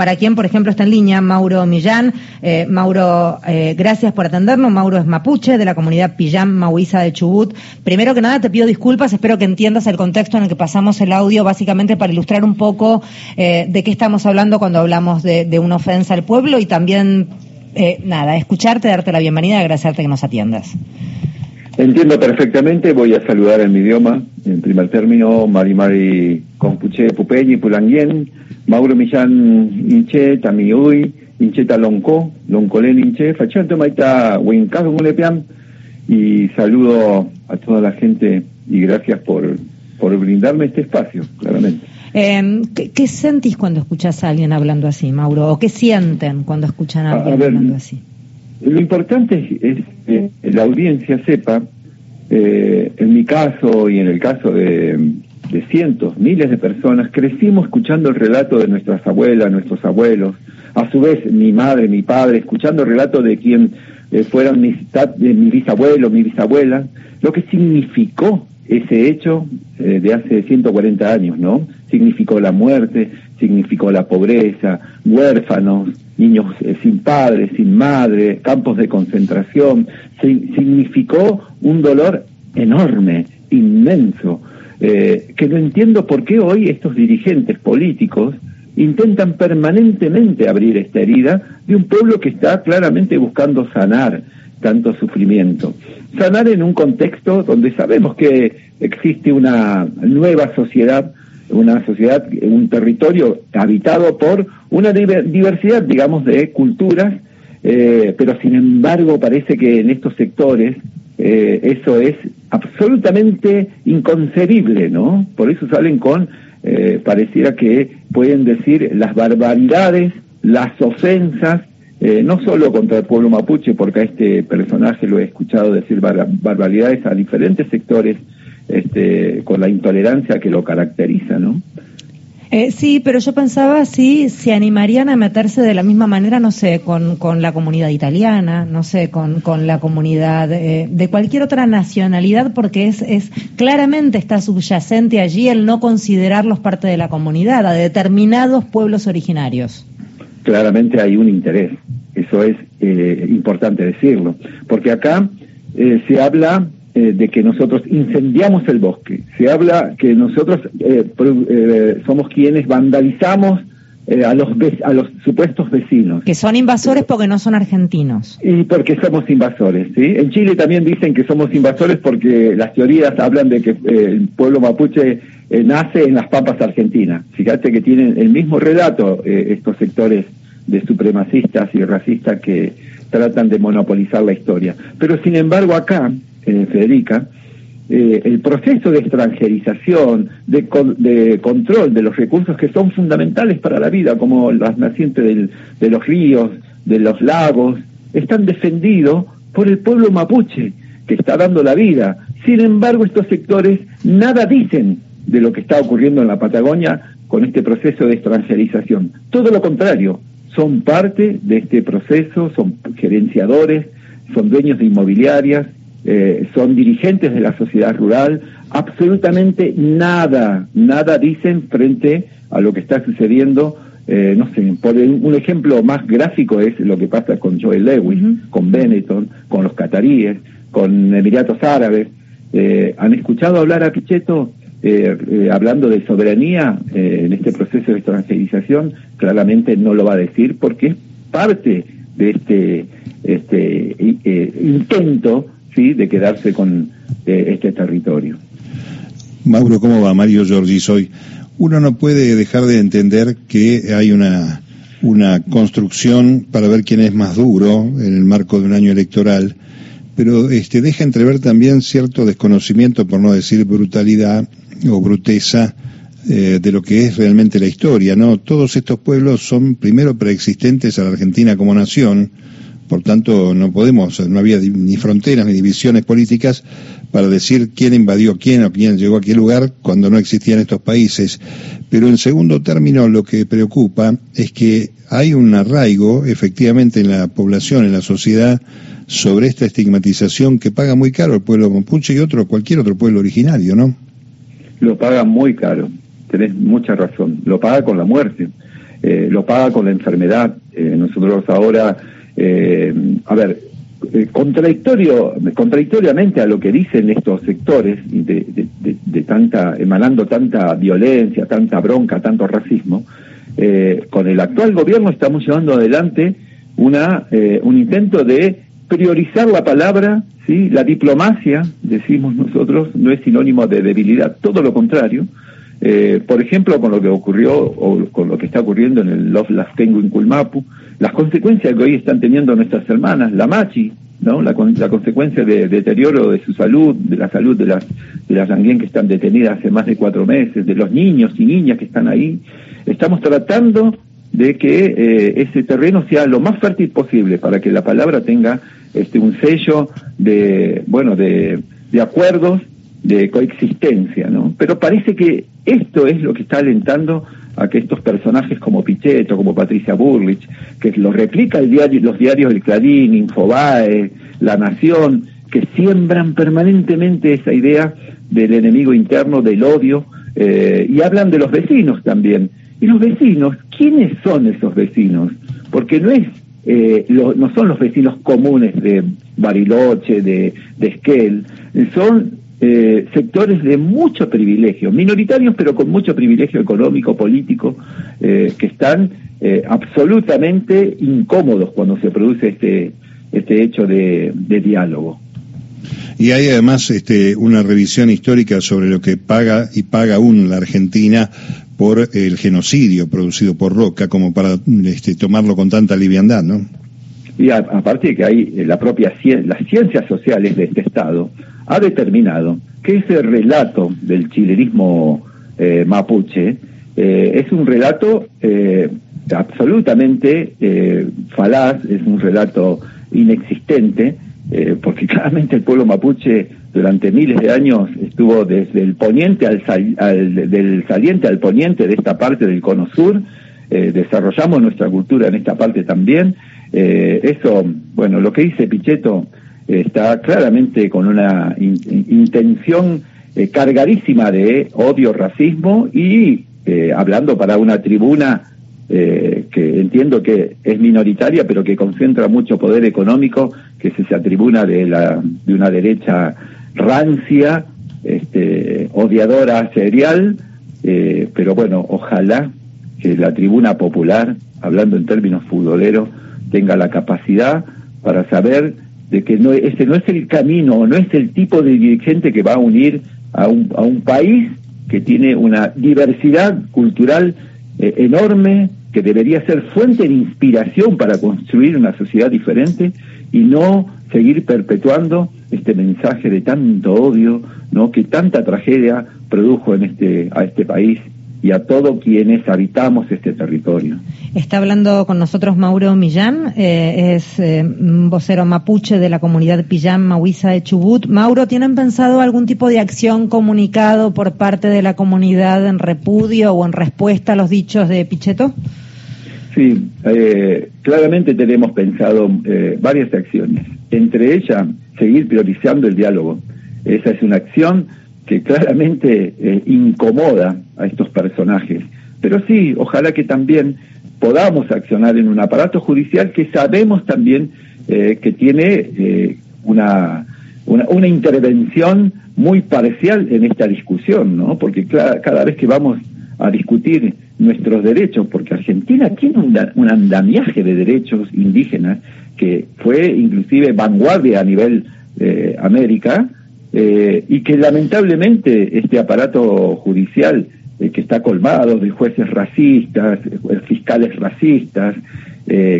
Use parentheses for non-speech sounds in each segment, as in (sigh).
para quien, por ejemplo, está en línea Mauro Millán. Eh, Mauro, eh, gracias por atendernos. Mauro es mapuche de la comunidad Pillán Mahuiza de Chubut. Primero que nada, te pido disculpas, espero que entiendas el contexto en el que pasamos el audio, básicamente para ilustrar un poco eh, de qué estamos hablando cuando hablamos de, una ofensa al pueblo y también, nada, escucharte, darte la bienvenida y agradecerte que nos atiendas. Entiendo perfectamente, voy a saludar en mi idioma, en primer término, Mari Mari Compuche Pupeñi Pulangien, Mauro Millán Inche, Tamiuy, Inche Talonco, Loncolen Inche, Fachanto Maita Huincajo Mulepiam, y saludo a toda la gente y gracias por, por brindarme este espacio, claramente. Eh, ¿qué, sentís cuando escuchas a alguien hablando así, Mauro? ¿O qué sienten cuando escuchan a alguien hablando así? Lo importante es, que la audiencia sepa, eh, en mi caso y en el caso de, cientos, miles de personas, crecimos escuchando el relato de nuestras abuelas, nuestros abuelos, a su vez mi madre, mi padre, escuchando el relato de quien eh, fueron mis, de mi bisabuelo, mi bisabuela, lo que significó ese hecho eh, de hace 140 años, ¿no? Significó la muerte, significó la pobreza, huérfanos, niños eh, sin padres, sin madre, campos de concentración, significó un dolor enorme, inmenso, eh, que no entiendo por qué hoy estos dirigentes políticos intentan permanentemente abrir esta herida de un pueblo que está claramente buscando sanar tanto sufrimiento. Sanar en un contexto donde sabemos que existe una nueva sociedad una sociedad, un territorio habitado por una diversidad, digamos, de culturas, eh, pero sin embargo parece que en estos sectores eh, eso es absolutamente inconcebible, ¿no? Por eso salen con, eh, pareciera que pueden decir las barbaridades, las ofensas, no solo contra el pueblo mapuche, porque a este personaje lo he escuchado decir barbaridades a diferentes sectores este, con la intolerancia que lo caracteriza, ¿no? Eh, sí, pero yo pensaba si se animarían a meterse de la misma manera, no sé, con, con la comunidad italiana, no sé, con, con la comunidad eh, de cualquier otra nacionalidad, porque es, es claramente está subyacente allí el no considerarlos parte de la comunidad, a determinados pueblos originarios. Claramente hay un interés, eso es eh, importante decirlo, porque acá se habla eh, de que nosotros incendiamos el bosque. Se habla que nosotros eh, eh, somos quienes vandalizamos a los a los supuestos vecinos. Que son invasores porque no son argentinos. Y porque somos invasores, ¿sí? En Chile también dicen que somos invasores porque las teorías hablan de que el pueblo mapuche nace en las pampas argentinas. Fíjate que tienen el mismo relato estos sectores de supremacistas y racistas que tratan de monopolizar la historia. Pero sin embargo acá eh, Federica, eh, el proceso de extranjerización, de, control de los recursos que son fundamentales para la vida, como las nacientes de los ríos, de los lagos, están defendidos por el pueblo mapuche, que está dando la vida. Sin embargo, estos sectores nada dicen de lo que está ocurriendo en la Patagonia con este proceso de extranjerización. Todo lo contrario, son parte de este proceso, son gerenciadores, son dueños de inmobiliarias, eh, son dirigentes de la sociedad rural, absolutamente nada, nada dicen frente a lo que está sucediendo. Eh, no sé, por un ejemplo más gráfico es lo que pasa con Joel Lewis, con Benetton, con los cataríes, con Emiratos Árabes. Eh, ¿Han escuchado hablar a Pichetto hablando de soberanía en este proceso de extranjerización? Claramente no lo va a decir porque es parte de este, este intento ¿sí? de quedarse con eh, este territorio. Mauro, ¿cómo va? Mario Giorgi soy. Uno no puede dejar de entender que hay una, una construcción para ver quién es más duro en el marco de un año electoral, pero este, deja entrever también cierto desconocimiento, por no decir brutalidad o bruteza, eh, de lo que es realmente la historia, ¿no? Todos estos pueblos son primero preexistentes a la Argentina como nación, por tanto, no podemos, no había ni fronteras ni divisiones políticas para decir quién invadió quién o quién llegó a qué lugar cuando no existían estos países. Pero en segundo término, lo que preocupa es que hay un arraigo, efectivamente, en la población, en la sociedad, sobre esta estigmatización que paga muy caro el pueblo mapuche y otro, cualquier otro pueblo originario, ¿no? Lo paga muy caro, tenés mucha razón, lo paga con la muerte. eh, lo paga con la enfermedad. Eh, nosotros ahora, eh, a ver, contradictorio, contradictoriamente a lo que dicen estos sectores de, de, tanta, emanando tanta violencia, tanta bronca, tanto racismo, con el actual gobierno estamos llevando adelante una, un intento de priorizar la palabra, ¿sí? la diplomacia, decimos nosotros, no es sinónimo de debilidad, todo lo contrario, eh, por ejemplo, con lo que ocurrió o con lo que está ocurriendo en el Love Las Tengo en Culmapu, las consecuencias que hoy están teniendo nuestras hermanas, la Machi, ¿no? La, consecuencia de, deterioro de su salud, de la salud de las, de las que están detenidas hace más de cuatro meses, de los niños y niñas que están ahí. Estamos tratando de que eh, ese terreno sea lo más fértil posible para que la palabra tenga este un sello de bueno de, de acuerdos de coexistencia, ¿no? Pero parece que esto es lo que está alentando a que estos personajes como Pichetto, como Patricia Burlich, que lo replica el diario, los diarios El Clarín, Infobae, La Nación, que siembran permanentemente esa idea del enemigo interno, del odio, eh, y hablan de los vecinos también. Y los vecinos, ¿quiénes son esos vecinos? Porque no es eh, no son los vecinos comunes de Bariloche, de, de Esquel, son eh, sectores de mucho privilegio, minoritarios pero con mucho privilegio económico, político, eh, que están eh, absolutamente incómodos cuando se produce este, este hecho de, diálogo. Y hay además este, una revisión histórica sobre lo que paga y paga aún la Argentina por el genocidio producido por Roca, como para este, tomarlo con tanta liviandad, ¿no? Y aparte de que hay la propia las ciencias sociales de este Estado ha determinado que ese relato del chilenismo eh, mapuche eh, es un relato eh, absolutamente falaz, es un relato inexistente, porque (laughs) claramente el pueblo mapuche durante miles de años estuvo desde el poniente al, del saliente al poniente de esta parte del cono sur, desarrollamos nuestra cultura en esta parte también. eso, bueno, lo que dice Pichetto está claramente con una intención eh, cargadísima de odio, racismo y eh, hablando para una tribuna eh, que entiendo que es minoritaria, pero que concentra mucho poder económico, que es esa tribuna de, la, de una derecha rancia, este, odiadora serial, pero bueno, ojalá que la tribuna popular, hablando en términos futboleros, tenga la capacidad para saber de que no, ese no es el camino, no es el tipo de dirigente que va a unir a un, a un país que tiene una diversidad cultural eh, enorme, que debería ser fuente de inspiración para construir una sociedad diferente y no seguir perpetuando este mensaje de tanto odio, ¿no? que tanta tragedia produjo en este a este país y a todos quienes habitamos este territorio. Está hablando con nosotros Mauro Millán, eh, es eh, vocero mapuche de la comunidad Pillán Mahuiza de Chubut. Mauro, ¿tienen pensado algún tipo de acción comunicado por parte de la comunidad en repudio o en respuesta a los dichos de Pichetto? Sí, eh, claramente tenemos pensado varias acciones, entre ellas seguir priorizando el diálogo. Esa es una acción que claramente eh, incomoda a estos personajes. Pero sí, ojalá que también podamos accionar en un aparato judicial que sabemos también eh, que tiene eh, una, una, intervención muy parcial en esta discusión, ¿no? Porque cada vez que vamos a discutir nuestros derechos, porque Argentina tiene un, un andamiaje de derechos indígenas que fue inclusive vanguardia a nivel eh, América, eh, y que lamentablemente este aparato judicial eh, que está colmado de jueces racistas, eh, fiscales racistas,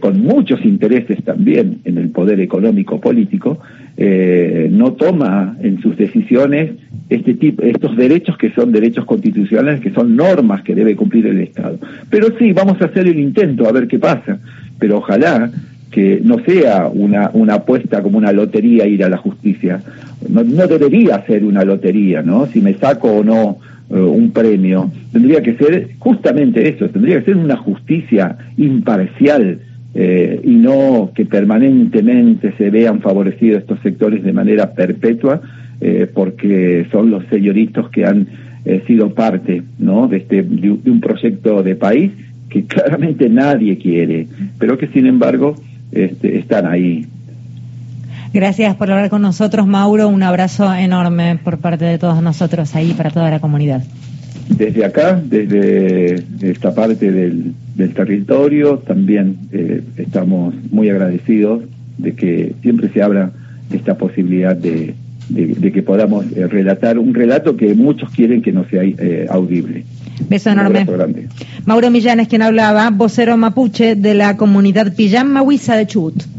con muchos intereses también en el poder económico político, no toma en sus decisiones este tipo, estos derechos que son derechos constitucionales, que son normas que debe cumplir el Estado. Pero sí, vamos a hacer el intento a ver qué pasa, pero ojalá que no sea una, apuesta como una lotería ir a la justicia. No, debería ser una lotería, ¿no? Si me saco o no eh, un premio. Tendría que ser justamente eso, tendría que ser una justicia imparcial eh, y no que permanentemente se vean favorecidos estos sectores de manera perpetua eh, porque son los señoritos que han sido parte ¿no? de, este, de un proyecto de país que claramente nadie quiere, pero que sin embargo este, están ahí. Gracias por hablar con nosotros, Mauro. Un abrazo enorme por parte de todos nosotros ahí para toda la comunidad. Desde acá, desde esta parte del, territorio, también eh, estamos muy agradecidos de que siempre se abra esta posibilidad de, que podamos eh, relatar un relato que muchos quieren que no sea eh, audible. Beso enorme. Mauro Millán es quien hablaba, vocero mapuche de la comunidad Pillán Mahuiza de Chubut.